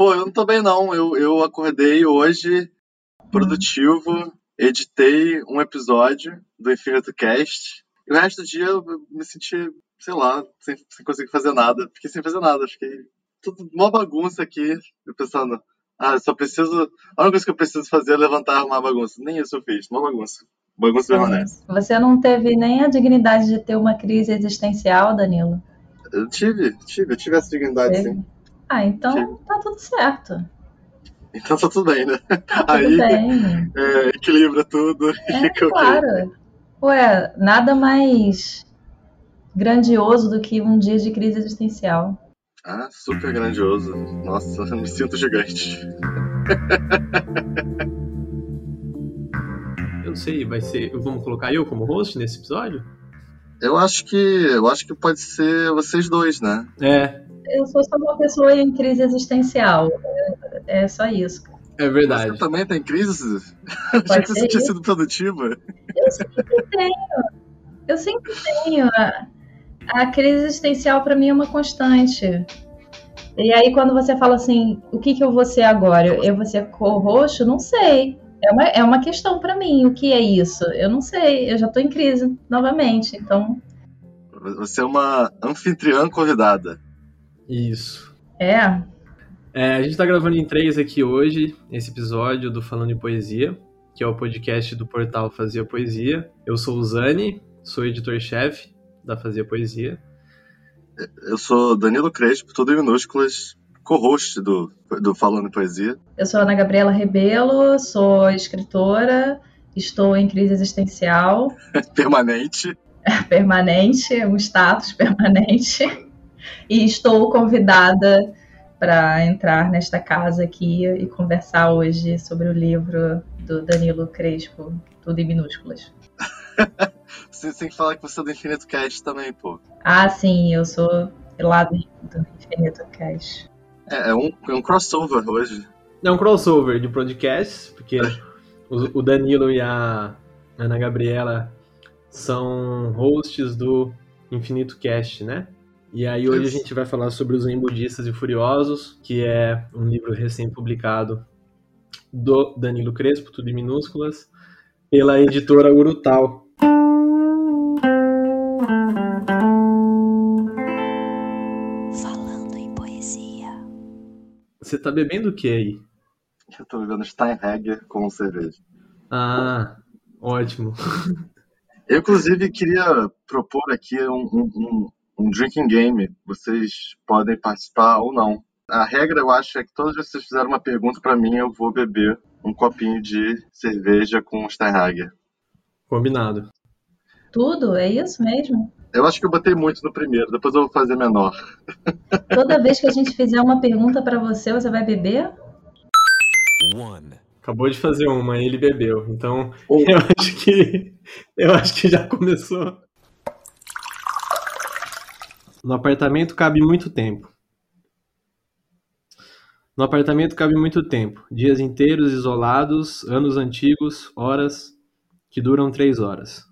Pô, eu não tô bem não. Eu, eu acordei hoje, produtivo, editei um episódio do Infinito Cast. E o resto do dia eu me senti, sei lá, sem, sem conseguir fazer nada. Fiquei sem fazer nada. Fiquei tudo uma bagunça aqui. Eu pensando, ah, só preciso. A única coisa que eu preciso fazer é levantar e arrumar a bagunça. Nem isso eu fiz, uma bagunça. Bagunça permanece. Você não teve nem a dignidade de ter uma crise existencial, Danilo? Eu tive, tive, eu tive essa dignidade, Teve? sim. Ah, então tá tudo certo. Então tá tudo bem, né? Tá tudo Aí bem. é, equilibra tudo e É, fica ok. claro. Ué, nada mais grandioso do que um dia de crise existencial. Ah, super grandioso. Nossa, eu me sinto gigante. Eu não sei, vai ser. Vamos colocar eu como host nesse episódio? Eu acho que. Eu acho que pode ser vocês dois, né? É, Eu sou só uma pessoa em crise existencial. É, é só isso. é verdade. Você também tem crise? Achei que você tinha sido produtiva. Eu sempre tenho. Eu sempre tenho. A, a crise existencial para mim é uma constante. E aí, quando você fala assim, o que, que eu vou ser agora? Eu vou ser cor roxo? Não sei. É uma, é uma questão para mim. O que é isso? Eu não sei. Eu já tô em crise novamente. Então, Você é uma anfitriã convidada. Isso. é. É, a gente tá gravando em três aqui hoje, esse episódio do Falando em Poesia, que é o podcast do portal Fazia Poesia. Eu sou o Zani, sou editor-chefe da Fazia Poesia. Eu sou Danilo Crespo, tudo em minúsculas, co-host do, do Falando em Poesia. Eu sou Ana Gabriela Rebelo, sou escritora, estou em crise existencial Permanente. permanente, um status permanente, e estou convidada para entrar nesta casa aqui e conversar hoje sobre o livro do Danilo Crespo, tudo em minúsculas. Você tem que falar que você é do Infinito Cast também, pô. Ah, sim, eu sou lá do do Infinito Cash. É, é um, é um crossover hoje. É um crossover de podcasts, porque o, o Danilo e a Ana Gabriela são hosts do Infinito Cast, né? E aí hoje a gente vai falar sobre os Zen Budistas e Furiosos, que é um livro recém-publicado do Danilo Crespo, tudo em minúsculas, pela editora Urutau. Falando em poesia. Você tá bebendo o que aí? Eu tô bebendo Steinhegger com cerveja. Ah, ótimo. Eu, inclusive, queria propor aqui um, um, um, um drinking game. Vocês podem participar ou não. A regra, eu acho, é que todos vocês fizeram uma pergunta pra mim, eu vou beber um copinho de cerveja com Steinhager. Combinado. Tudo? É isso mesmo? Eu acho que eu botei muito no primeiro, depois eu vou fazer menor. Toda vez que a gente fizer uma pergunta para você, você vai beber? One. Acabou de fazer uma e ele bebeu. Então, Um. eu acho que eu acho que já começou. No apartamento cabe muito tempo. No apartamento cabe muito tempo. Dias inteiros isolados, anos antigos, horas que duram três horas.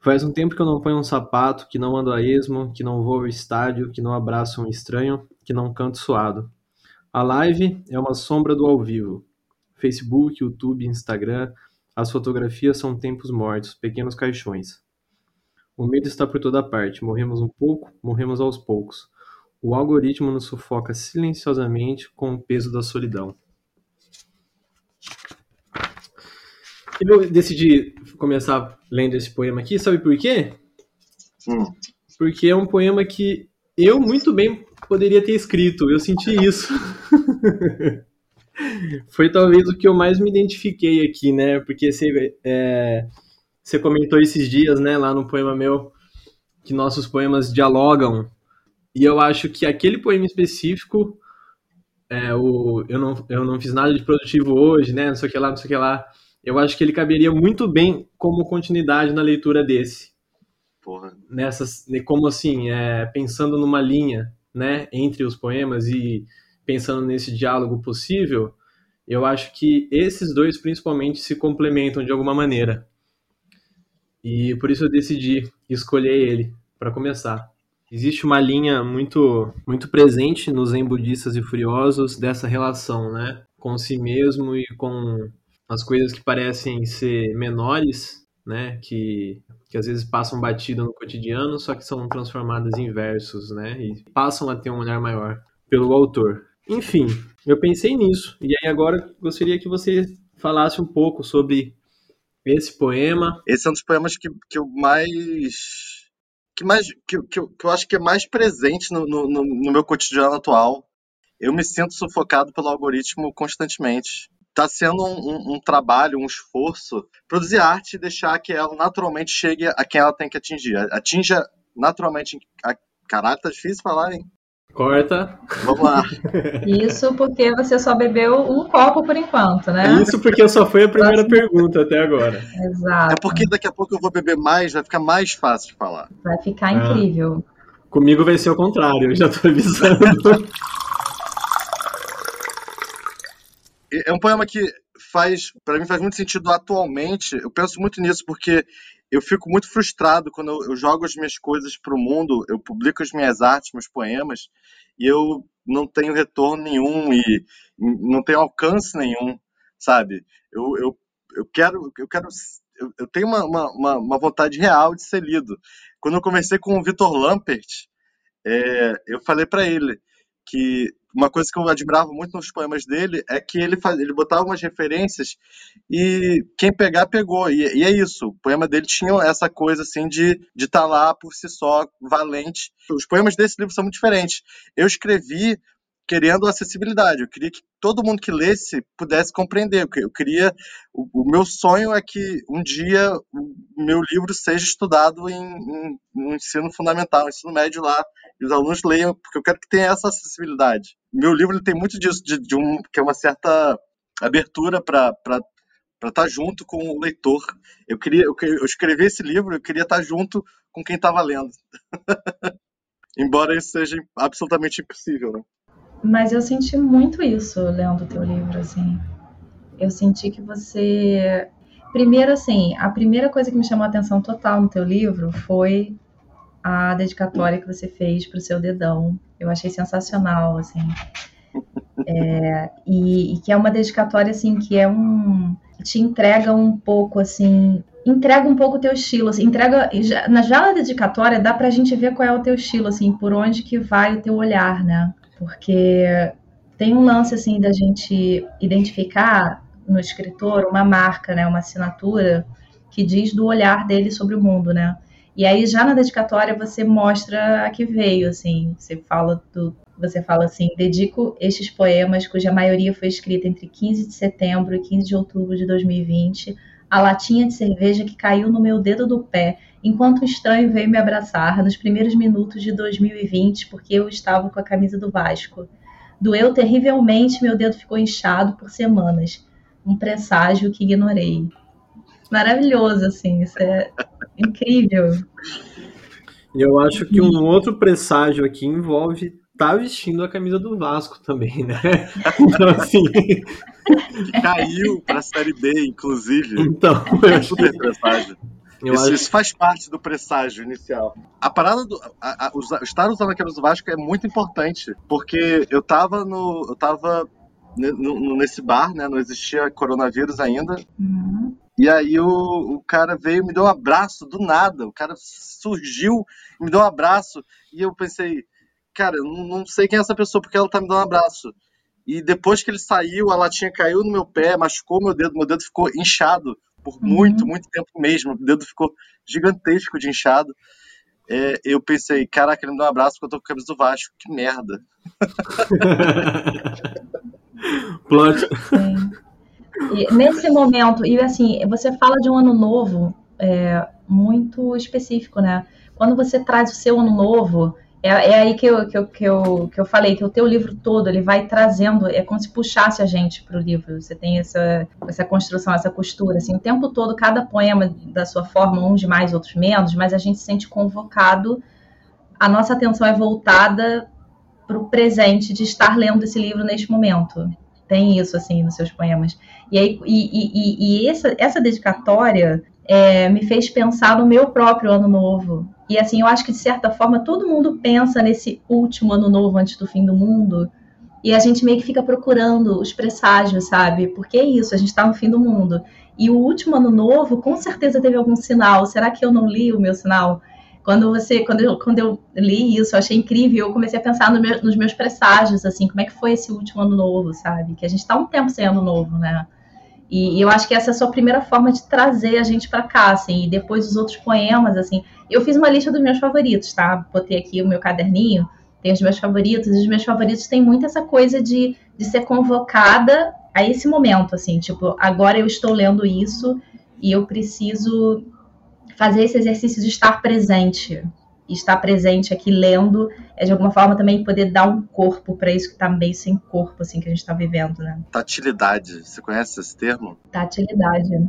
Faz um tempo que eu não ponho um sapato, que não ando a esmo, que não vou ao estádio, que não abraço um estranho, que não canto suado. A live é uma sombra do ao vivo. Facebook, YouTube, Instagram, as fotografias são tempos mortos, pequenos caixões. O medo está por toda parte. Morremos um pouco, morremos aos poucos. O algoritmo nos sufoca silenciosamente com o peso da solidão. Eu decidi começar lendo esse poema aqui, sabe por quê? Hum. Porque é um poema que eu muito bem poderia ter escrito, eu senti isso. Foi talvez o que eu mais me identifiquei aqui, né? Porque você, é, você comentou esses dias, né, lá no poema meu, que nossos poemas dialogam. E eu acho que aquele poema específico, é, o, eu, não, eu não fiz nada de produtivo hoje, né? Não sei o que lá, não sei o que lá. Eu acho que ele caberia muito bem como continuidade na leitura desse Porra. nessas, né, como assim, é, pensando numa linha, né, entre os poemas e pensando nesse diálogo possível, eu acho que esses dois principalmente se complementam de alguma maneira. E por isso eu decidi escolher ele para começar. existe uma linha muito, muito presente nos Zen budistas e furiosos dessa relação, né? Com si mesmo e com as coisas que parecem ser menores, né? Que, que às vezes passam batido no cotidiano, só que são transformadas em versos, né? E passam a ter um olhar maior pelo autor. Enfim, eu pensei nisso. E aí agora gostaria que você falasse um pouco sobre esse poema. Esse é um dos poemas que, que eu mais. que mais. que, que, eu, que eu acho que é mais presente no, no, no meu cotidiano atual. Eu me sinto sufocado pelo algoritmo constantemente. Está sendo um, um, um, trabalho, um esforço, produzir arte e deixar que ela naturalmente chegue a quem ela tem que atingir. Atinja naturalmente. A... Caralho, tá difícil falar, hein? Corta. Vamos lá. Isso porque você só bebeu um copo por enquanto, né? Isso porque só foi a primeira pergunta até agora. Exato. É porque daqui a pouco eu vou beber mais, vai ficar mais fácil de falar. Vai ficar ah. incrível. Comigo vai ser o contrário, eu já tô avisando. é um poema que faz, para mim faz muito sentido atualmente. Eu penso muito nisso porque eu fico muito frustrado quando eu, jogo as minhas coisas para o mundo, eu publico as minhas artes, meus poemas, e eu não tenho retorno nenhum e não tenho alcance nenhum, sabe? Eu, eu, eu quero, eu quero, eu, eu tenho uma, uma, uma, vontade real de ser lido. Quando eu conversei com o Vitor Lampert, é, eu falei para ele que uma coisa que eu admirava muito nos poemas dele é que ele faz, ele botava umas referências e quem pegar pegou e, e é isso. O poema dele tinha essa coisa assim de de estar tá lá por si só valente. Os poemas desse livro são muito diferentes. Eu escrevi querendo acessibilidade. Eu queria que todo mundo que lesse pudesse compreender. Eu queria, o, o meu sonho é que um dia o meu livro seja estudado em, em, no ensino fundamental, no ensino médio lá, e os alunos leiam, porque eu quero que tenha essa acessibilidade. Meu livro tem muito disso, de, de um, que é uma certa abertura para para estar tá junto com o leitor. Eu queria, eu, eu escrevi esse livro, eu queria estar tá junto com quem estava lendo. Embora isso seja absolutamente impossível, né? Mas eu senti muito isso lendo o teu livro, assim. Eu senti que você. Primeiro, assim, a primeira coisa que me chamou a atenção total no teu livro foi a dedicatória que você fez para o seu dedão. Eu achei sensacional, assim. É, e, e, que é uma dedicatória, assim, que é um. te entrega um pouco, assim. Entrega um pouco o teu estilo, assim, entrega. Já, na, já na dedicatória dá pra gente ver qual é o teu estilo, assim, por onde que vai o teu olhar, né? Porque tem um lance assim da gente identificar no escritor uma marca, né, uma assinatura que diz do olhar dele sobre o mundo, né? E aí já na dedicatória você mostra a que veio, assim, você fala do você fala assim: dedico estes poemas, cuja maioria foi escrita entre 15 de setembro e 15 de outubro de 2020, a latinha de cerveja que caiu no meu dedo do pé enquanto o estranho veio me abraçar nos primeiros minutos de 2020, porque eu estava com a camisa do Vasco. Doeu terrivelmente, meu dedo ficou inchado por semanas. Um presságio que ignorei. Maravilhoso, assim, isso é incrível. Eu acho que um outro presságio aqui envolve tá vestindo a camisa do Vasco também, né? Então, assim. Caiu pra Série B, inclusive. Então, é super presságio. Isso, acho... isso, faz parte do presságio inicial. A parada do. A, a, estar usando a camisa do Vasco é muito importante, porque eu tava no. Eu tava nesse bar, né? Não existia coronavírus ainda. Uhum. E aí o, o cara veio e me deu um abraço do nada. O cara surgiu e me deu um abraço. E eu pensei, cara, eu não, não sei quem é essa pessoa porque ela tá me dando um abraço. E depois que ele saiu, a latinha caiu no meu pé, machucou meu dedo, meu dedo ficou inchado por uhum. muito, muito tempo mesmo. O dedo ficou gigantesco de inchado. É, eu pensei, caraca, ele me dá um abraço porque eu tô com a camisa do Vasco. Que merda. Plot. nesse momento, e assim, você fala de um ano novo é, muito específico, né? Quando você traz o seu ano novo, é, é aí que eu, que, eu, que, eu, que eu falei, que o teu livro todo, ele vai trazendo, é como se puxasse a gente para o livro. Você tem essa, essa construção, essa costura, assim, o tempo todo, cada poema da sua forma, uns mais, outros menos, mas a gente se sente convocado, a nossa atenção é voltada para o presente de estar lendo esse livro neste momento. Tem isso, assim, nos seus poemas. E, aí, e, e, e essa, essa dedicatória é, me fez pensar no meu próprio ano novo. E assim, eu acho que de certa forma todo mundo pensa nesse último ano novo antes do fim do mundo. E a gente meio que fica procurando os presságios, sabe? Porque é isso, a gente está no fim do mundo. E o último ano novo, com certeza teve algum sinal. Será que eu não li o meu sinal? Quando você, quando eu, quando eu li isso, eu achei incrível. Eu comecei a pensar no meu, nos meus presságios, assim, como é que foi esse último ano novo, sabe? Que a gente está um tempo sem ano novo, né? E, eu acho que essa é a sua primeira forma de trazer a gente para cá, assim. E depois os outros poemas, assim. Eu fiz uma lista dos meus favoritos, tá? Botei aqui o meu caderninho, tem os meus favoritos. E os meus favoritos têm muito essa coisa de, de ser convocada a esse momento, assim. Tipo, agora eu estou lendo isso e eu preciso fazer esse exercício de estar presente. E estar presente aqui lendo é de alguma forma também poder dar um corpo para isso que está meio sem corpo, assim, que a gente está vivendo, né? Tatilidade. Você conhece esse termo? Tatilidade.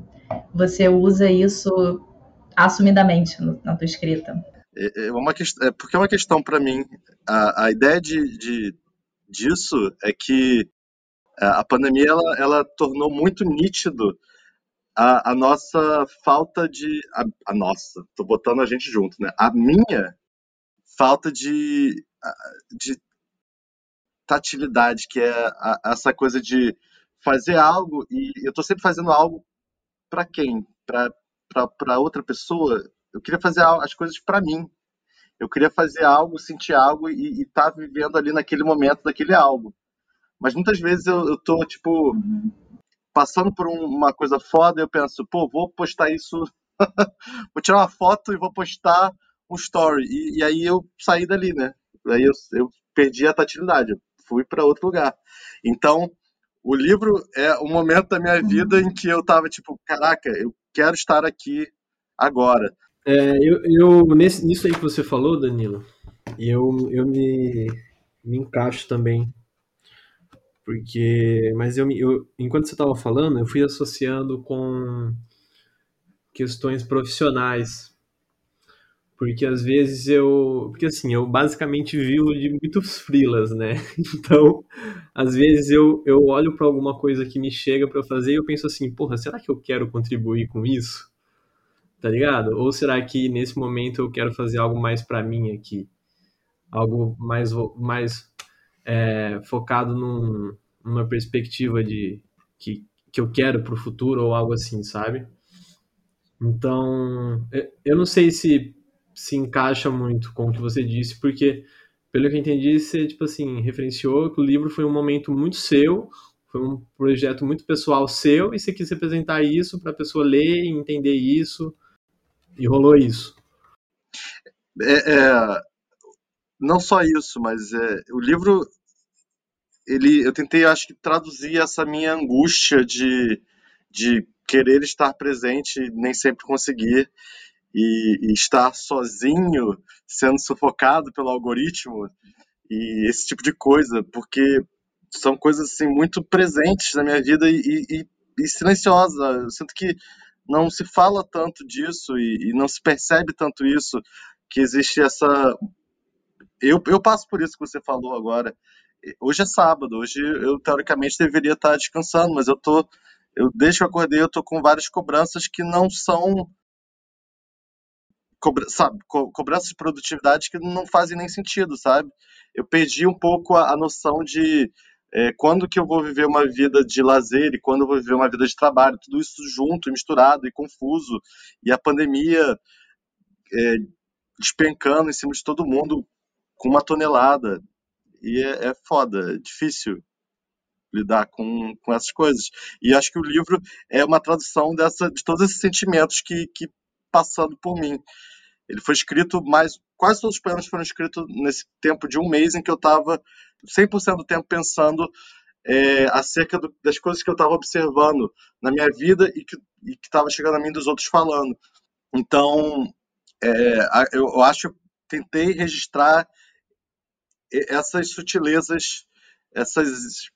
Você usa isso assumidamente na tua escrita. É, é uma questão, é porque é uma questão para mim. A, a ideia de, de, disso é que a pandemia ela, ela tornou muito nítido a, a nossa falta de. A, a, nossa, tô botando a gente junto, né? A minha falta de, de tatilidade, que é a, essa coisa de fazer algo e eu tô sempre fazendo algo para quem? Para outra pessoa? Eu queria fazer as coisas para mim. Eu queria fazer algo, sentir algo e estar tá vivendo ali naquele momento daquele algo. Mas muitas vezes eu, eu tô, tipo, uhum passando por um, uma coisa foda, eu penso, pô, vou postar isso, vou tirar uma foto e vou postar um story. E, e aí eu saí dali, né? Aí eu, eu perdi a tatilidade, fui para outro lugar. Então, o livro é um momento da minha vida em que eu tava tipo, caraca, eu quero estar aqui agora. É, eu, eu nesse, nisso aí que você falou, Danilo, eu, eu me, me encaixo também porque, mas eu, eu enquanto você estava falando, eu fui associando com questões profissionais. Porque às vezes eu. Porque assim, eu basicamente vivo de muitos frilas, né? Então, às vezes eu, eu olho para alguma coisa que me chega para fazer e eu penso assim, porra, será que eu quero contribuir com isso? Tá ligado? Ou será que nesse momento eu quero fazer algo mais para mim aqui? Algo mais, mais é, focado num, numa perspectiva de que, que eu quero para o futuro ou algo assim, sabe? Então, eu não sei se se encaixa muito com o que você disse, porque, pelo que eu entendi, você, tipo assim, referenciou que o livro foi um momento muito seu, foi um projeto muito pessoal seu, e você quis representar isso para a pessoa ler entender isso, e rolou isso. É, é, não só isso, mas é, o livro ele eu tentei acho que traduzir essa minha angústia de, de querer estar presente e nem sempre conseguir e, e, estar sozinho sendo sufocado pelo algoritmo e esse tipo de coisa porque são coisas assim muito presentes na minha vida e, e, e silenciosa. Eu sinto que não se fala tanto disso e, não se percebe tanto isso que existe essa eu, eu passo por isso que você falou agora hoje é sábado, hoje eu teoricamente deveria estar descansando, mas eu tô, eu desde que eu acordei eu tô com várias cobranças que não são cobra, sabe, co cobranças de produtividade que não fazem nem sentido, sabe? Eu perdi um pouco a, a noção de é, quando que eu vou viver uma vida de lazer e quando eu vou viver uma vida de trabalho, tudo isso junto, misturado e confuso, e a pandemia é, despencando em cima de todo mundo com uma tonelada e é, é foda, é difícil lidar com, com essas coisas. E acho que o livro é uma tradução dessa, de todos esses sentimentos que, que passando por mim. Ele foi escrito mais. Quase todos os poemas foram escritos nesse tempo de um mês em que eu estava 100% do tempo pensando é, acerca do, das coisas que eu estava observando na minha vida e que estava chegando a mim dos outros falando. Então, é, eu, eu acho que tentei registrar essas sutilezas, essas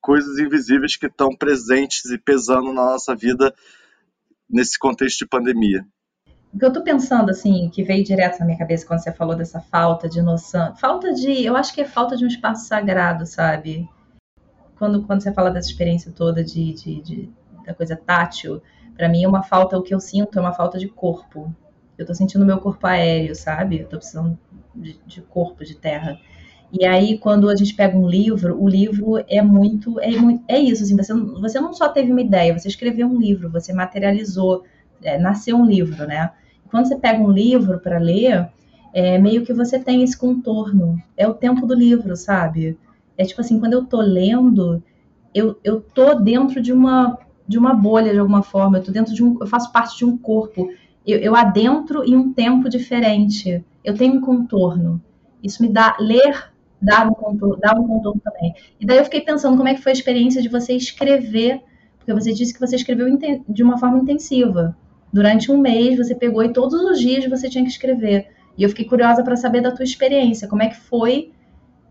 coisas invisíveis que estão presentes e pesando na nossa vida nesse contexto de pandemia. O que eu estou pensando, assim, que veio direto na minha cabeça quando você falou dessa falta de noção, falta de, eu acho que é falta de um espaço sagrado, sabe? Quando, quando você fala dessa experiência toda de, de, de da coisa tátil, Para mim, é uma falta, o que eu sinto é uma falta de corpo. Eu tô sentindo meu corpo aéreo, sabe? Eu tô precisando de, de corpo, de terra. E aí, quando a gente pega um livro, o livro é muito. É, é isso, assim, você, você não só teve uma ideia, você escreveu um livro, você materializou, é, nasceu um livro, né? Quando você pega um livro para ler, é meio que você tem esse contorno. É o tempo do livro, sabe? É tipo assim, quando eu tô lendo, eu, eu tô dentro de uma, de uma bolha de alguma forma, eu tô dentro de um. Eu faço parte de um corpo. Eu, eu adentro em um tempo diferente. Eu tenho um contorno. Isso me dá. Ler dá um contorno, dá um contorno também. E daí eu fiquei pensando como é que foi a experiência de você escrever, porque você disse que você escreveu de uma forma intensiva. Durante um mês você pegou e todos os dias você tinha que escrever. E eu fiquei curiosa para saber da tua experiência, como é que foi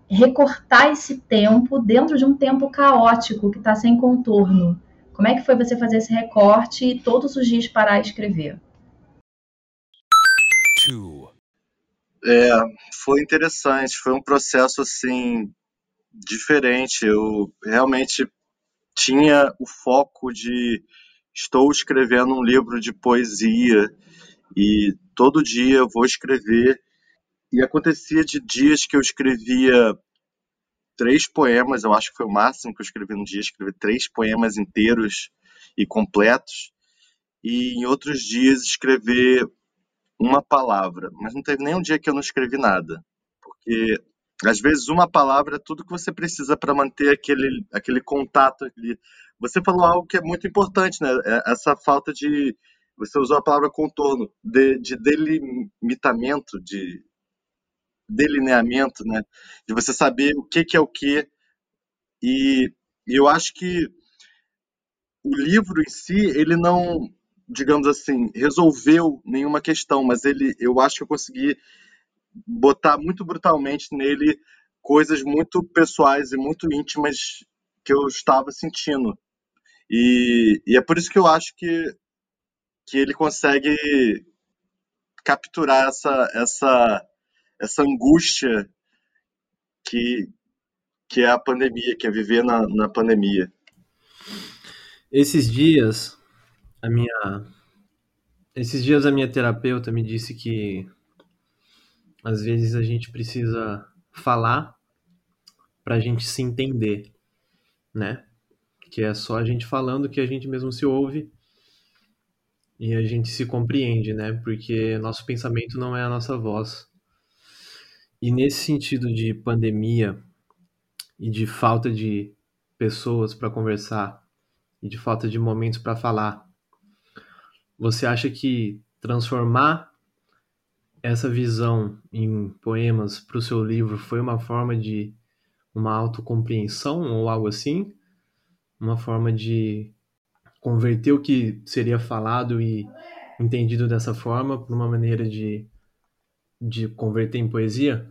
recortar esse tempo dentro de um tempo caótico que está sem contorno. Como é que foi você fazer esse recorte e todos os dias parar e escrever? É, foi interessante, foi um processo assim diferente. Eu realmente tinha o foco de estou escrevendo um livro de poesia e todo dia eu vou escrever. E acontecia de dias que eu escrevia três poemas, eu acho que foi o máximo que eu escrevi num dia, escrevi três poemas inteiros e completos. E em outros dias escrever uma palavra, mas não teve nenhum dia que eu não escrevi nada, porque às vezes uma palavra é tudo que você precisa para manter aquele, aquele contato ali. Você falou algo que é muito importante, né? É essa falta de. Você usou a palavra contorno, de, de delimitamento, de delineamento, né? De você saber o que, que é o que. E eu acho que o livro em si, ele não digamos assim, resolveu nenhuma questão, mas ele, eu acho que eu consegui botar muito brutalmente nele coisas muito pessoais e muito íntimas que eu estava sentindo. E, e é por isso que eu acho que, que ele consegue capturar essa, essa, essa angústia que, que é a pandemia, que é viver na, na pandemia. Esses dias a minha esses dias a minha terapeuta me disse que às vezes a gente precisa falar para a gente se entender, né? Que é só a gente falando que a gente mesmo se ouve e a gente se compreende, né? Porque nosso pensamento não é a nossa voz. E nesse sentido de pandemia e de falta de pessoas para conversar e de falta de momentos para falar, você acha que transformar essa visão em poemas para o seu livro foi uma forma de uma autocompreensão ou algo assim? Uma forma de converter o que seria falado e entendido dessa forma para uma maneira de, de converter em poesia?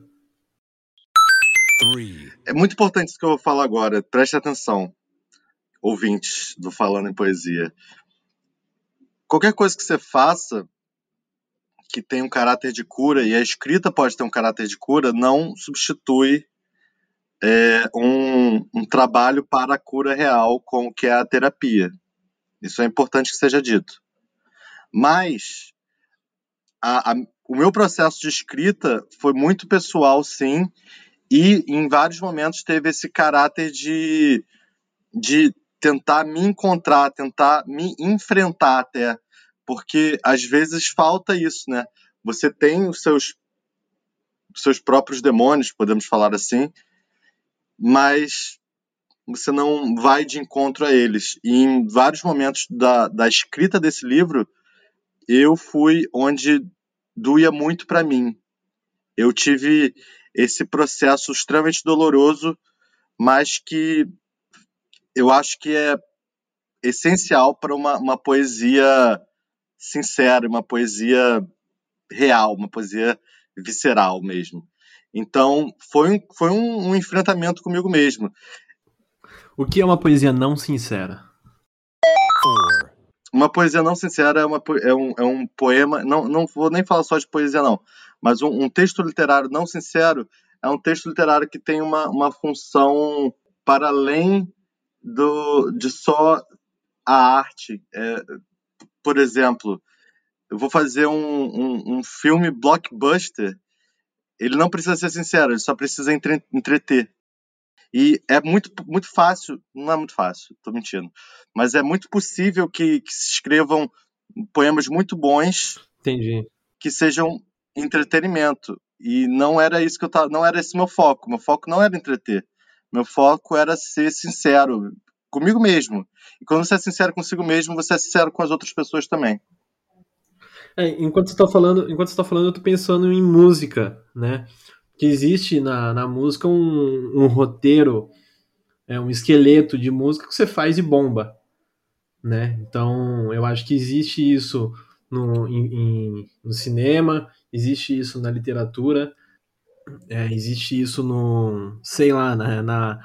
É muito importante isso que eu vou falar agora. Preste atenção, ouvintes do Falando em Poesia qualquer coisa que você faça que tem um caráter de cura, e a escrita pode ter um caráter de cura, não substitui é, um, um, trabalho para a cura real, com que é a terapia. Isso é importante que seja dito. Mas a, a, o meu processo de escrita foi muito pessoal, sim, e em vários momentos teve esse caráter de, de tentar me encontrar, tentar me enfrentar até porque às vezes falta isso, né? Você tem os seus seus próprios demônios, podemos falar assim, mas você não vai de encontro a eles. E em vários momentos da, da escrita desse livro, eu fui onde doía muito para mim. Eu tive esse processo extremamente doloroso, mas que eu acho que é essencial para uma, uma poesia sincera, uma poesia real, uma poesia visceral mesmo. Então, foi, foi um, um enfrentamento comigo mesmo. O que é uma poesia não sincera? Uma poesia não sincera é, uma, é, um, é um poema. Não, não vou nem falar só de poesia, não. Mas um, um texto literário não sincero é um texto literário que tem uma, uma função para além do, de só a arte. É, por exemplo, eu vou fazer um, um, um filme blockbuster, ele não precisa ser sincero, ele só precisa entre, entreter. E é muito, muito fácil, não é muito fácil, tô mentindo, mas é muito possível que, que se escrevam poemas muito bons Entendi. que sejam entretenimento. E não era isso que eu tava, não era esse meu foco. Meu foco não era entreter. Meu foco era ser sincero comigo mesmo. E quando você é sincero consigo mesmo, você é sincero com as outras pessoas também. É, enquanto você está falando, enquanto você tá falando, eu tô pensando em música, né? Que existe na, na música um, um roteiro, é, um esqueleto de música que você faz e bomba, né? Então, eu acho que existe isso no, em, em, no cinema, existe isso na literatura, é, existe isso no, sei lá, na, na,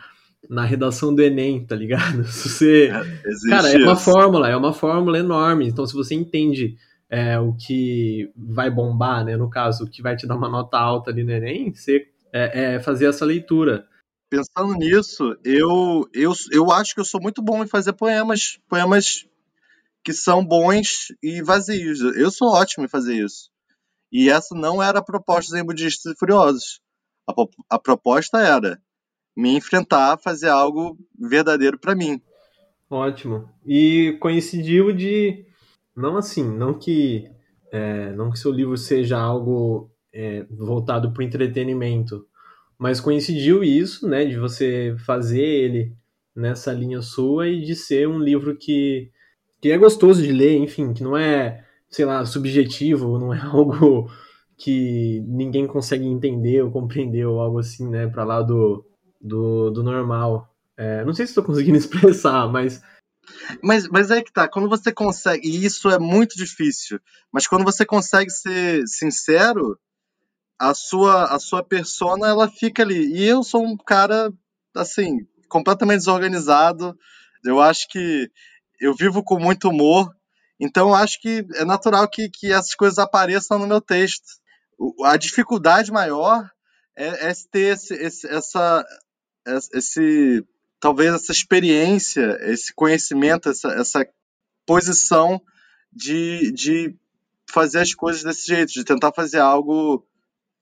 na, redação do Enem, tá ligado? Se você, é, cara, é uma fórmula, é uma fórmula enorme. Então, se você entende é, o que vai bombar, né, no caso, o que vai te dar uma nota alta ali no Enem, você é, é fazer essa leitura. Pensando nisso, eu, eu, eu acho que eu sou muito bom em fazer poemas, poemas que são bons e vazios. Eu sou ótimo em fazer isso. E essa não era a proposta em Budistas e Furiosos. A, a proposta era me enfrentar, fazer algo verdadeiro para mim. Ótimo. E coincidiu de não assim, não que é, não que seu livro seja algo é, voltado para o entretenimento, mas coincidiu isso, né, de você fazer ele nessa linha sua e de ser um livro que que é gostoso de ler, enfim, que não é, sei lá, subjetivo, não é algo que ninguém consegue entender ou compreender ou algo assim, né, para lá do, do, do normal. É, não sei se estou conseguindo expressar, mas mas, mas é que tá, quando você consegue, e isso é muito difícil, mas quando você consegue ser sincero, a sua, a sua persona, ela fica ali. E eu sou um cara, assim, completamente desorganizado. Eu acho que eu vivo com muito humor, então acho que é natural que, que essas coisas apareçam no meu texto. A dificuldade maior é, é ter esse, esse, essa, esse, talvez essa experiência, esse conhecimento, essa, essa posição de, de fazer as coisas desse jeito, de tentar fazer algo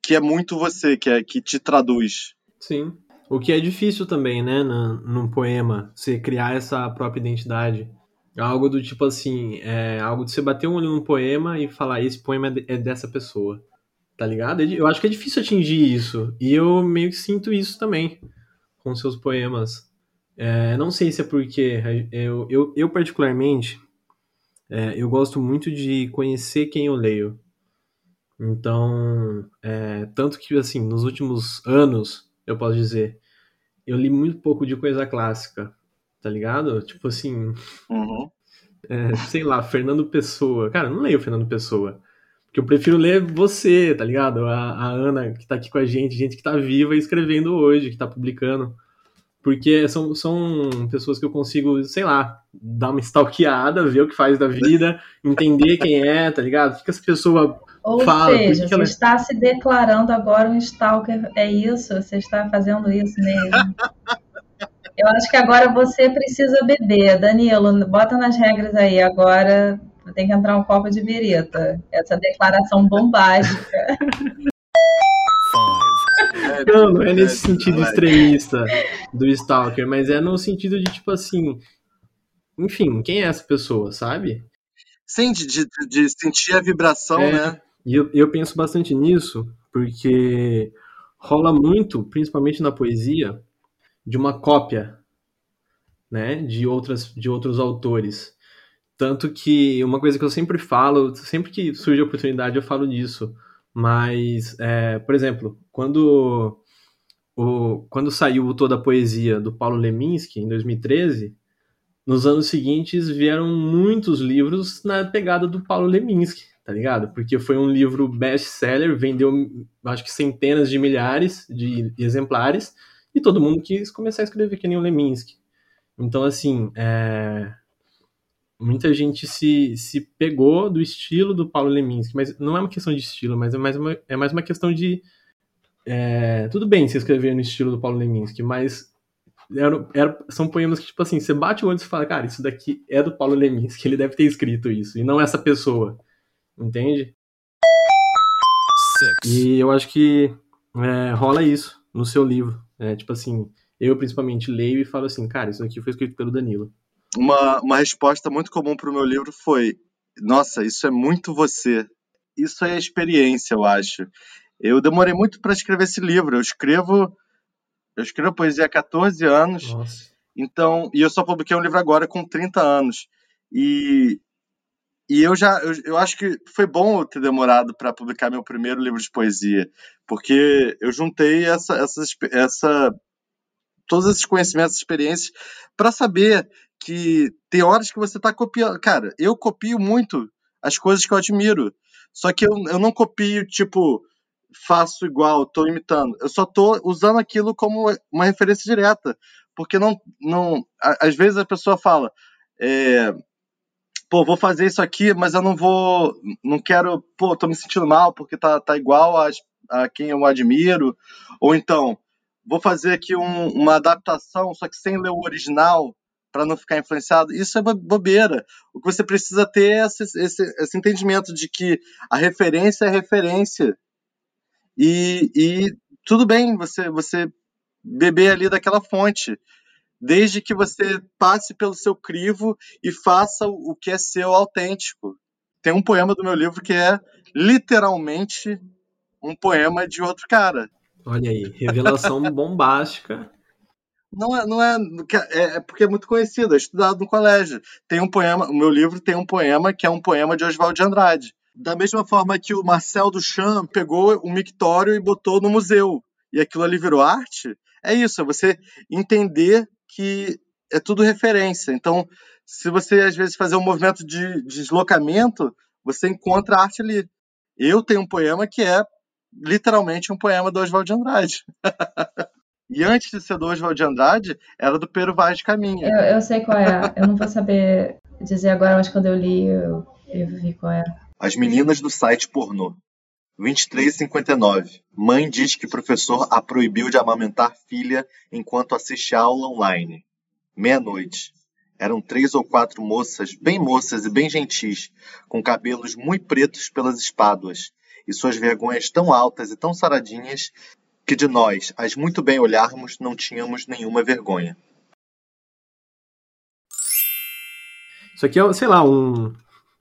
que é muito você, que, é, que te traduz. Sim. O que é difícil também, né, no, num poema, você criar essa própria identidade. Algo do tipo assim, é algo de você bater um olho num poema e falar, esse poema é, é dessa pessoa. Tá ligado? Eu acho que é difícil atingir isso. E eu meio que sinto isso também com seus poemas. É, não sei se é porque eu, eu, eu particularmente, é, eu gosto muito de conhecer quem eu leio. Então, é, tanto que, assim, nos últimos anos, eu posso dizer, eu li muito pouco de coisa clássica, tá ligado? Tipo assim, uhum. é, sei lá, Fernando Pessoa. Cara, eu não leio Fernando Pessoa. Porque eu prefiro ler você, tá ligado? A, a Ana, que tá aqui com a gente, gente que tá viva e escrevendo hoje, que tá publicando porque são, são pessoas que eu consigo, sei lá, dar uma stalkeada, ver o que faz da vida, entender quem é, tá ligado? O que essa pessoa Ou fala. seja, você ela... está se declarando agora um stalker, é isso? Você está fazendo isso mesmo? eu acho que agora você precisa beber. Danilo, bota nas regras aí, agora tem que entrar um copo de birita. Essa declaração bombástica. Não, não é nesse sentido extremista do Stalker, mas é no sentido de, tipo assim. Enfim, quem é essa pessoa, sabe? Sim, de, de, de sentir a vibração, é, né? E eu, eu penso bastante nisso, porque rola muito, principalmente na poesia, de uma cópia, né, de outras de outros autores. Tanto que uma coisa que eu sempre falo, sempre que surge a oportunidade, eu falo disso. Mas, é, por exemplo, quando, o, quando saiu Toda a Poesia do Paulo Leminski, em 2013, nos anos seguintes vieram muitos livros na pegada do Paulo Leminski, tá ligado? Porque foi um livro best-seller, vendeu acho que centenas de milhares de exemplares, e todo mundo quis começar a escrever que nem o Leminski. Então, assim, é, muita gente se, se pegou do estilo do Paulo Leminski, mas não é uma questão de estilo, mas é mais uma, é mais uma questão de. É, tudo bem se escrever no estilo do Paulo Leminski, mas Era, era, são poemas que, tipo assim, você bate o olho e fala, cara, isso daqui é do Paulo Leminski, ele deve ter escrito isso, e não essa pessoa. Entende? Six. E eu acho que é, rola isso no seu livro. É, tipo assim, eu principalmente leio e falo assim, cara, isso aqui foi escrito pelo Danilo. Uma, uma resposta muito comum pro meu livro foi: Nossa, isso é muito você. Isso é experiência, eu acho. Eu demorei muito para escrever esse livro. Eu escrevo eu escrevo poesia há 14 anos. Nossa. Então, e eu só publiquei um livro agora com 30 anos. E, e eu já, eu, eu acho que foi bom eu ter demorado para publicar meu primeiro livro de poesia, porque eu juntei essa, essa, essa todos esses conhecimentos, experiências, para saber que tem horas que você está copiando. Cara, eu copio muito as coisas que eu admiro, só que eu, eu não copio, tipo, faço igual, estou imitando. Eu só estou usando aquilo como uma referência direta. Porque não. não às vezes a pessoa fala. É, pô, vou fazer isso aqui, mas eu não vou. Não quero. Pô, tô me sentindo mal porque tá, tá igual a, a quem eu admiro. Ou então, vou fazer aqui um, uma adaptação, só que sem ler o original, para não ficar influenciado. Isso é bobeira. O que você precisa ter é esse, esse, esse entendimento de que a referência é referência e, e tudo bem você, você beber ali daquela fonte, desde que você passe pelo seu crivo e faça o que é seu autêntico. Tem um poema do meu livro que é literalmente um poema de outro cara. Olha aí, revelação bombástica. Não é, não é, é, é porque é muito conhecido, é estudado no colégio. Tem um poema, o meu livro tem um poema que é um poema de Oswald de Andrade. Da mesma forma que o Marcel Duchamp pegou um mictório e botou no museu, e aquilo ali virou arte, é isso, é você entender que é tudo referência. Então, se você às vezes fazer um movimento de deslocamento, você encontra a arte ali. Eu tenho um poema que é literalmente um poema do Oswald de Andrade. e antes de ser do Oswald de Andrade, era do Pero Vaz de Caminha. Eu, eu, sei qual é. Eu não vou saber dizer agora, mas quando eu li, eu, eu vi qual é. As meninas do site pornô. 23,59. Mãe diz que professor a proibiu de amamentar filha enquanto assiste a aula online. Meia-noite. Eram três ou quatro moças, bem moças e bem gentis, com cabelos muito pretos pelas espáduas, e suas vergonhas tão altas e tão saradinhas que de nós, as muito bem olharmos, não tínhamos nenhuma vergonha. Isso aqui é, sei lá, um,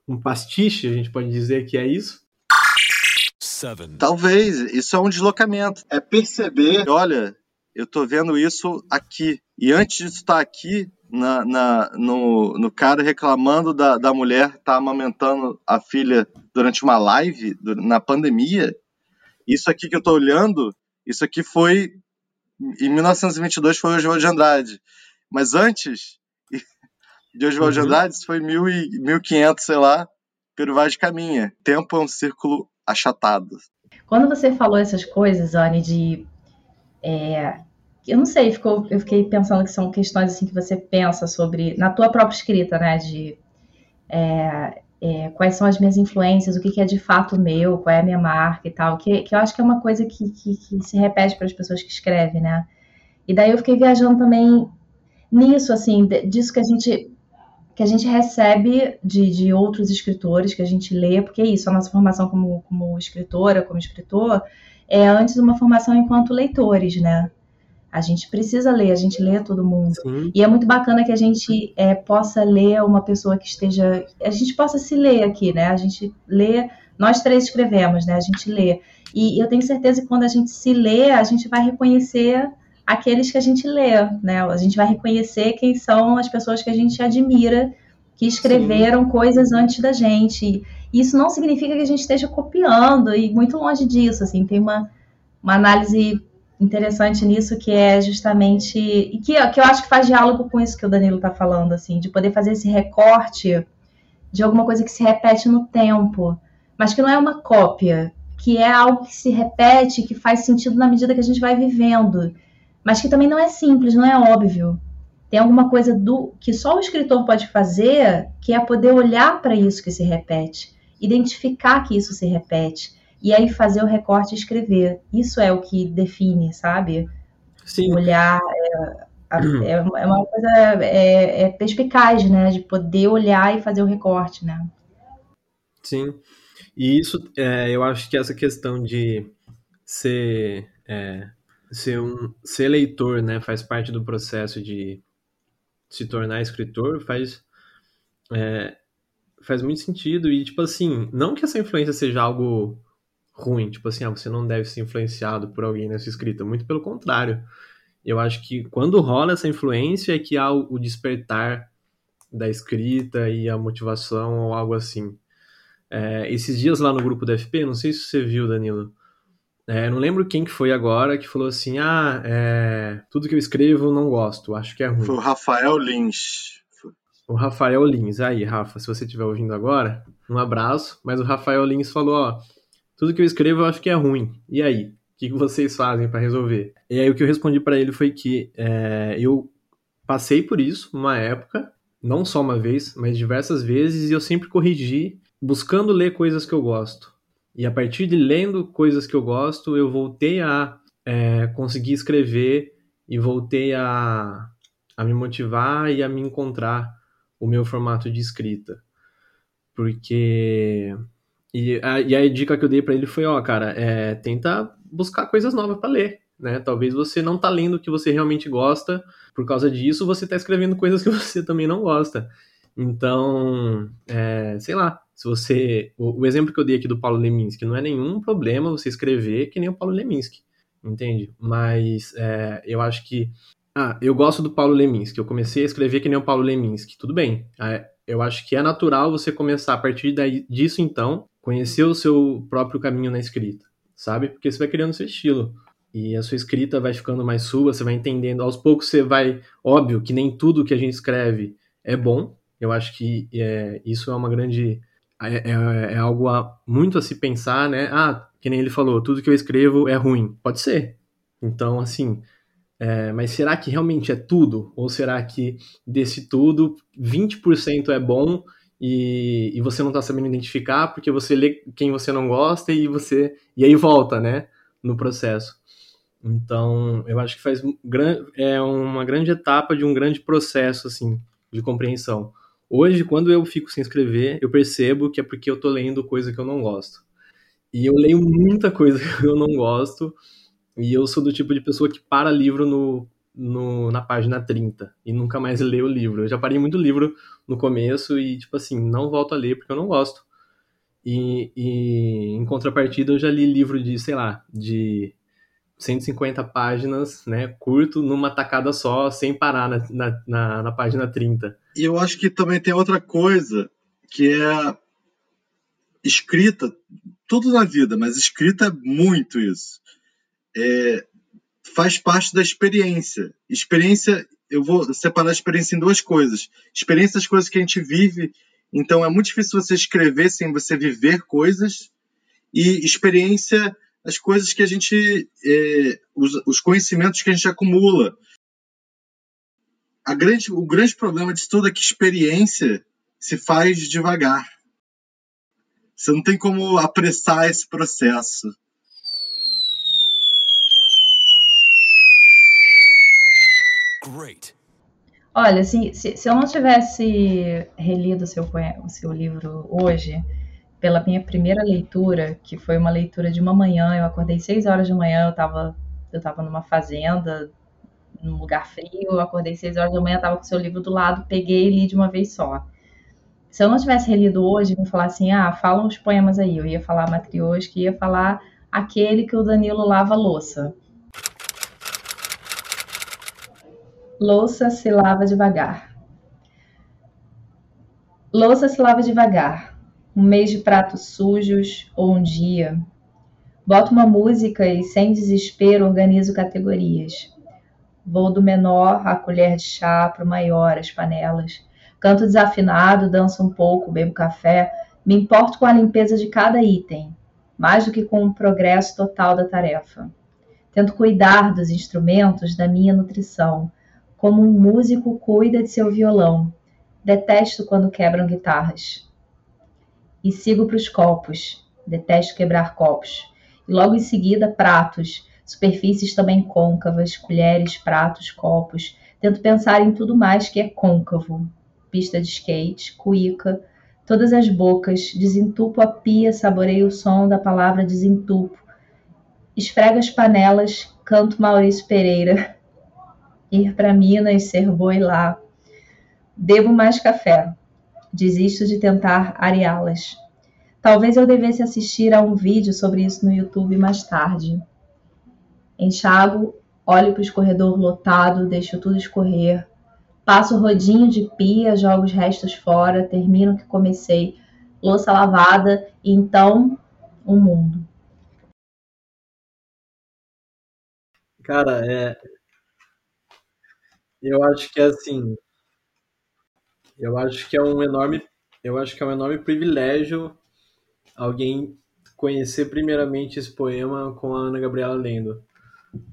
um pastiche, a gente pode dizer que é isso? Talvez, isso é um deslocamento. É perceber, olha, eu tô vendo isso aqui. E antes disso estar aqui, na, na, no, no cara reclamando da, da mulher tá amamentando a filha durante uma live, na pandemia, isso aqui que eu tô olhando, isso aqui foi. Em 1922 foi o João de Andrade. Mas antes, de Oswald de uhum. Andrade, isso foi mil e, 1500, sei lá, pelo Vaz de Caminha. Tempo é um círculo achatado. Quando você falou essas coisas, Anne, de. É, eu não sei, ficou, eu fiquei pensando que são questões assim que você pensa sobre, na tua própria escrita, né? De é, é, quais são as minhas influências, o que, que, é de fato meu, qual é a minha marca e tal, que, que eu acho que é uma coisa que, que, que se repete para as pessoas que escrevem, né? E daí eu fiquei viajando também nisso, assim, disso que a gente que a gente recebe de, de outros escritores, que a gente lê, porque é isso, a nossa formação como, como escritora, como escritor, é antes uma formação enquanto leitores, né? A gente precisa ler, a gente lê todo mundo. Sim. E é muito bacana que a gente é, possa ler uma pessoa que esteja. A gente possa se ler aqui, né? A gente lê. Nós três escrevemos, né? A gente lê. E eu tenho certeza que quando a gente se lê, a gente vai reconhecer aqueles que a gente lê, né? A gente vai reconhecer quem são as pessoas que a gente admira, que escreveram Sim. coisas antes da gente. E isso não significa que a gente esteja copiando, e muito longe disso, assim, tem uma, uma análise interessante nisso que é justamente e que, que eu acho que faz diálogo com isso que o Danilo está falando, assim, de poder fazer esse recorte de alguma coisa que se repete no tempo, mas que não é uma cópia, que é algo que se repete, que faz sentido na medida que a gente vai vivendo mas que também não é simples, não é óbvio. Tem alguma coisa do que só o escritor pode fazer, que é poder olhar para isso que se repete, identificar que isso se repete e aí fazer o recorte e escrever. Isso é o que define, sabe? Sim. Olhar é, É, é uma coisa é, é perspicaz, né? De poder olhar e fazer o recorte, né? Sim. E isso, é, eu acho que essa questão de ser, é, ser, um, ser leitor, né, faz parte do processo de se tornar escritor, faz, é, faz muito sentido. E, tipo assim, não que essa influência seja algo ruim, tipo assim, ah, você não deve ser influenciado por alguém nessa escrita, muito pelo contrário. Eu acho que quando rola essa influência é que há o despertar da escrita e a motivação ou algo assim. É, esses dias lá no grupo da FP, não sei se você viu, Danilo, é, não lembro quem que foi agora que falou assim, ah, é, tudo que eu escrevo não gosto, acho que é ruim. Foi o Rafael Lins. O Rafael Lins, aí, Rafa, se você estiver ouvindo agora, um abraço, mas o Rafael Lins falou, ó, tudo que eu escrevo eu acho que é ruim, e aí? O que, que vocês fazem para resolver? E aí o que eu respondi para ele foi que é, eu passei por isso uma época, não só uma vez, mas diversas vezes, e eu sempre corrigi buscando ler coisas que eu gosto. E a partir de lendo coisas que eu gosto, eu voltei a é, conseguir escrever e voltei a, a me motivar e a me encontrar o meu formato de escrita. Porque. E a, e a dica que eu dei para ele foi: ó, cara, é, tenta buscar coisas novas para ler. Né? Talvez você não tá lendo o que você realmente gosta, por causa disso você tá escrevendo coisas que você também não gosta. Então, é, sei lá, se você. O, o, exemplo que eu dei aqui do Paulo Leminski não é nenhum problema você escrever que nem o Paulo Leminski, entende? Mas é, eu acho que. Ah, eu gosto do Paulo Leminski, eu comecei a escrever que nem o Paulo Leminski, tudo bem. É, eu acho que é natural você começar a partir daí, disso, então, conhecer o seu próprio caminho na escrita, sabe? Porque você vai criando seu estilo. E a sua escrita vai ficando mais sua, você vai entendendo. Aos poucos você vai. Óbvio que nem tudo que a gente escreve é bom. Eu acho que é, isso é uma grande é, é, é, algo a, muito a se pensar, né? Ah, que nem ele falou, tudo que eu escrevo é ruim. Pode ser. Então, assim, é, mas será que realmente é tudo? Ou será que desse tudo, 20% é bom e, e você não está sabendo identificar porque você lê quem você não gosta e você. E aí volta, né? No processo. Então, eu acho que faz é uma grande etapa de um grande processo, assim, de compreensão. Hoje, quando eu fico sem escrever, eu percebo que é porque eu tô lendo coisa que eu não gosto. E eu leio muita coisa que eu não gosto, e eu sou do tipo de pessoa que para livro no, no, na página 30 e nunca mais lê o livro. Eu já parei muito livro no começo e, tipo assim, não volto a ler porque eu não gosto. E, e em contrapartida, eu já li livro de, sei lá, de 150 páginas, né, curto, numa tacada só, sem parar na, na, na, na página 30. E eu acho que também tem outra coisa, que é escrita, tudo na vida, mas escrita é muito isso. É, faz parte da experiência. Experiência, eu vou separar a experiência em duas coisas. Experiência das coisas que a gente vive, então é muito difícil você escrever sem você viver coisas, e experiência as coisas que a gente. É, os, os, conhecimentos que a gente acumula. A grande, o grande problema disso tudo é que experiência se faz devagar. Você não tem como apressar esse processo. Great. Olha, se, se, se eu não tivesse relido seu, o seu livro hoje, pela minha primeira leitura, que foi uma leitura de uma manhã, eu acordei seis horas de manhã, eu estava eu tava numa fazenda, num lugar frio, eu acordei seis horas da manhã, estava com o seu livro do lado, peguei e li de uma vez só. Se eu não tivesse relido hoje, me falar assim, ah, fala uns poemas aí, eu ia falar Matrioshka, ia falar aquele que o Danilo lava louça. Louça se lava devagar. Louça se lava devagar um mês de pratos sujos ou um dia. Boto uma música e, sem desespero, organizo categorias. Vou do menor à colher de chá para o maior, as panelas. Canto desafinado, danço um pouco, bebo café. Me importo com a limpeza de cada item, mais do que com o progresso total da tarefa. Tento cuidar dos instrumentos da minha nutrição, como um músico cuida de seu violão. Detesto quando quebram guitarras e sigo para os copos. Detesto quebrar copos. E logo em seguida, pratos, superfícies também côncavas, colheres, pratos, copos, Tento pensar em tudo mais que é côncavo. Pista de skate, cuíca, todas as bocas, desentupo a pia, saboreio o som da palavra desentupo. Esfrego as panelas, canto Maurício Pereira. Ir para Minas, ser boi lá. Bebo mais café. Desisto de tentar areá-las. Talvez eu devesse assistir a um vídeo sobre isso no YouTube mais tarde. Enxago, olho para o escorredor lotado, deixo tudo escorrer. Passo rodinho de pia, jogo os restos fora, termino o que comecei. Louça lavada e então o um mundo. Cara, é. Eu acho que é assim. Eu acho que é um enorme. Eu acho que é um enorme privilégio alguém conhecer primeiramente esse poema com a Ana Gabriela lendo.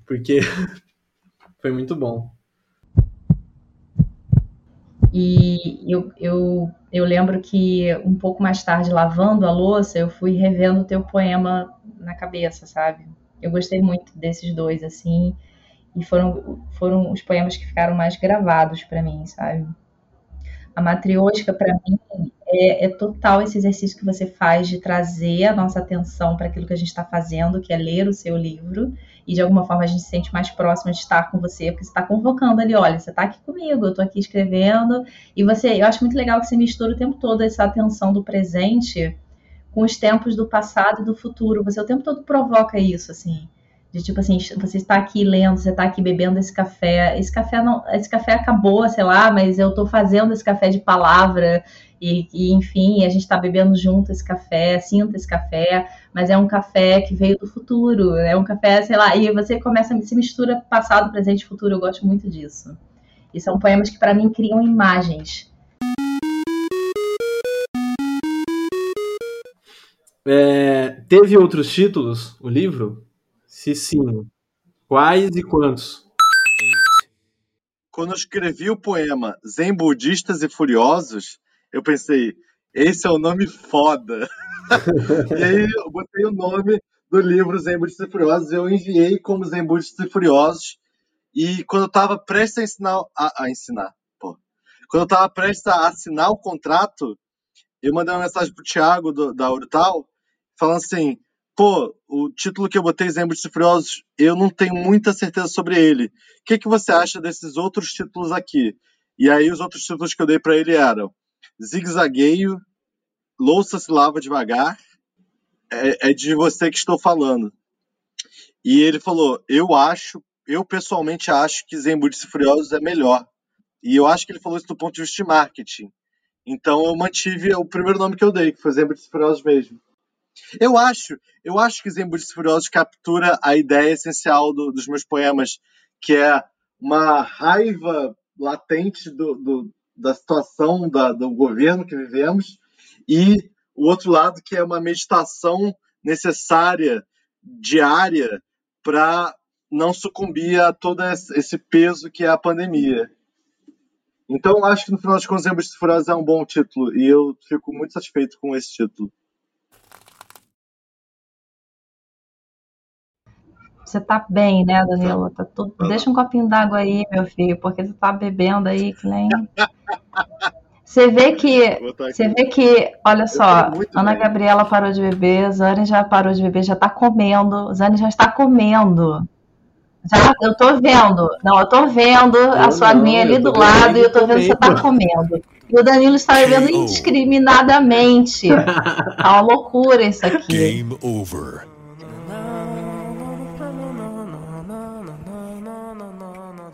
Porque foi muito bom. E eu, eu, eu lembro que um pouco mais tarde, lavando a louça, eu fui revendo o teu poema na cabeça, sabe? Eu gostei muito desses dois, assim, e foram, foram os poemas que ficaram mais gravados para mim, sabe? A matriosca, para mim, é, é, total esse exercício que você faz de trazer a nossa atenção para aquilo que a gente está fazendo, que é ler o seu livro, e de alguma forma a gente se sente mais próximo de estar com você, porque você está convocando ali, olha, você está aqui comigo, eu estou aqui escrevendo, e você, eu acho muito legal que você mistura o tempo todo essa atenção do presente com os tempos do passado e do futuro. Você o tempo todo provoca isso, assim. De tipo assim, você está aqui lendo, você está aqui bebendo esse café. Esse café não, esse café acabou, sei lá, mas eu estou fazendo esse café de palavra e, e enfim, a gente está bebendo junto esse café, sinta esse café, mas é um café que veio do futuro, é um café, sei lá, e você começa, se mistura passado, presente futuro. Eu gosto muito disso. E são poemas que para mim criam imagens. É, teve outros títulos o livro? Se sim, quais e quantos? Quando escrevi o poema Zen Budistas e Furiosos, eu pensei, esse é o nome foda. e aí eu botei o nome do livro Zen Budistas e Furiosos, eu enviei como Zen Budistas e Furiosos, e quando eu estava prestes a ensinar, a, a ensinar, pô. Quando eu estava prestes a assinar o contrato, eu mandei uma mensagem pro Thiago do, da Urtal, falando assim: pô, o título que eu botei, Exemplos Furiosos, eu não tenho muita certeza sobre ele. O que, que você acha desses outros títulos aqui? E aí os outros títulos que eu dei para ele eram Zigzagueio, Louça se lava devagar, é, é, de você que estou falando. E ele falou, eu acho, eu pessoalmente acho que Zen Furiosos é melhor. E eu acho que ele falou isso do ponto de vista de marketing. Então eu mantive o primeiro nome que eu dei, que foi Zen Furiosos mesmo. Eu acho, eu acho que Zen Budistas Furiosos captura a ideia essencial do, dos meus poemas, que é uma raiva latente do, do, da situação da, do governo que vivemos e o outro lado que é uma meditação necessária, diária, para não sucumbir a todo esse peso que é a pandemia. Então, acho que no final das contas, Zen Furiosos é um bom título e eu fico muito satisfeito com esse título. Você tá bem, né, Danilo? Tá tudo... Deixa um copinho d'água aí, meu filho, porque você tá bebendo aí que nem. Você vê que. Você vê que, olha só, Ana bem. Gabriela parou de beber, Zane já parou de beber, já tá comendo, Zane já está comendo. Já, eu tô vendo. Não, eu tô vendo eu a sua aguinha ali do lado e eu tô vendo que você tá comendo. E o Danilo está bebendo indiscriminadamente. Tá uma loucura isso aqui. Game over.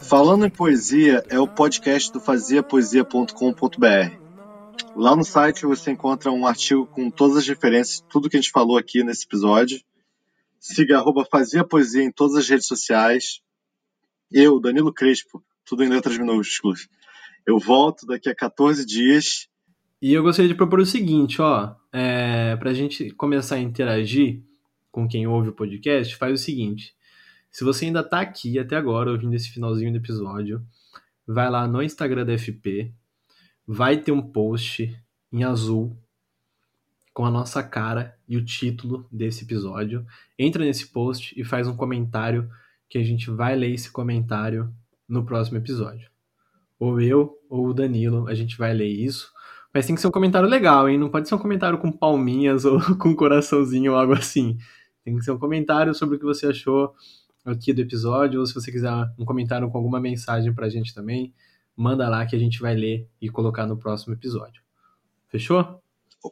Falando em poesia é o podcast do faziapoesia.com.br. Lá no site você encontra um artigo com todas as referências, tudo que a gente falou aqui nesse episódio. Siga arroba Fazia Poesia em todas as redes sociais. Eu, Danilo Crespo, tudo em letras minúsculas. Eu volto daqui a 14 dias. E eu gostaria de propor o seguinte, ó, é, para a gente começar a interagir com quem ouve o podcast, faz o seguinte. Se você ainda tá aqui até agora, ouvindo esse finalzinho do episódio, vai lá no Instagram da FP, vai ter um post em azul com a nossa cara e o título desse episódio. Entra nesse post e faz um comentário que a gente vai ler esse comentário no próximo episódio. ou eu, ou o Danilo, a gente vai ler isso. Mas tem que ser um comentário legal, hein? Não pode ser um comentário com palminhas ou com coraçãozinho ou algo assim. Tem que ser um comentário sobre o que você achou aqui do episódio, ou se você quiser um comentário com alguma mensagem pra gente também, manda lá que a gente vai ler e colocar no próximo episódio. Fechou?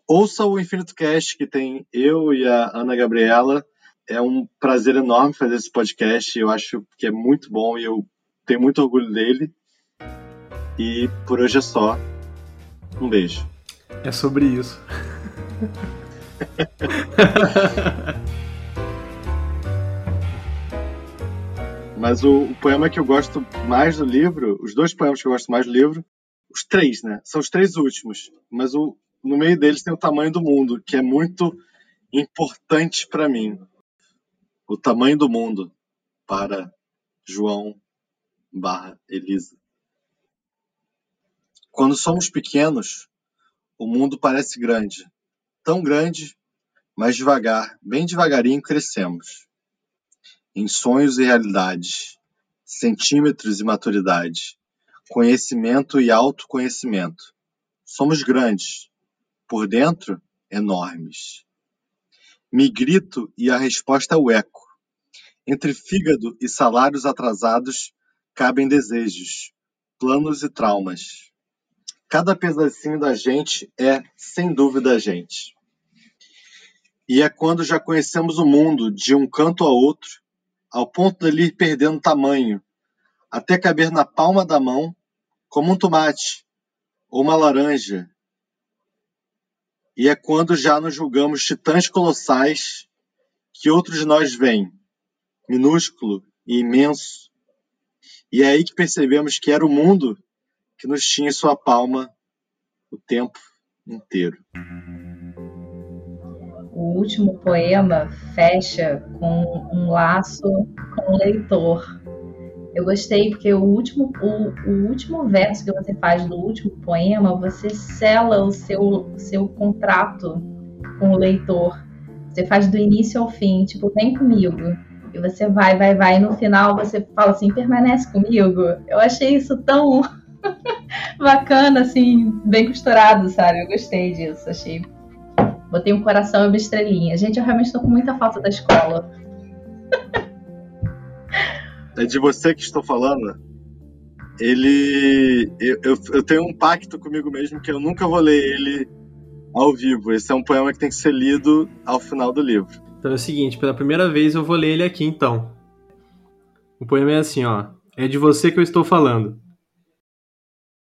Ouça o Infinito Cast, que tem eu e a Ana Gabriela. É um prazer enorme fazer esse podcast. Eu acho que é muito bom e eu tenho muito orgulho dele. E por hoje é só. Um beijo. É sobre isso. Mas o, o, poema que eu gosto mais do livro, os dois poemas que eu gosto mais do livro, os três, né? São os três últimos. Mas o, no meio deles tem o tamanho do mundo, que é muito importante para mim. O tamanho do mundo para João barra Elisa. Quando somos pequenos, o mundo parece grande. Tão grande, mas devagar, bem devagarinho crescemos em sonhos e realidades, centímetros e maturidade, conhecimento e autoconhecimento. Somos grandes, por dentro, enormes. Me grito e a resposta é o eco. Entre fígado e salários atrasados cabem desejos, planos e traumas. Cada pedacinho da gente é, sem dúvida, a gente. E é quando já conhecemos o mundo de um canto a outro ao ponto dele ir perdendo tamanho, até caber na palma da mão, como um tomate ou uma laranja. E é quando já nos julgamos titãs colossais que outros de nós vêm, minúsculo e imenso. E é aí que percebemos que era o mundo que nos tinha em sua palma o tempo inteiro o último poema fecha com um laço com o leitor. Eu gostei porque o último, o, o, último verso que você faz do último poema, você sela o seu, seu contrato com o leitor. Você faz do início ao fim, tipo, vem comigo. E você vai, vai, vai. E no final você fala assim, permanece comigo. Eu achei isso tão bacana, assim, bem costurado, sabe? Eu gostei disso. Achei Botei um coração e uma estrelinha. Gente, eu realmente estou com muita falta da escola. É de você que estou falando. Ele. Eu, eu, eu, tenho um pacto comigo mesmo que eu nunca vou ler ele ao vivo. Esse é um poema que tem que ser lido ao final do livro. Então é o seguinte: pela primeira vez eu vou ler ele aqui então. O poema é assim, ó. É de você que eu estou falando.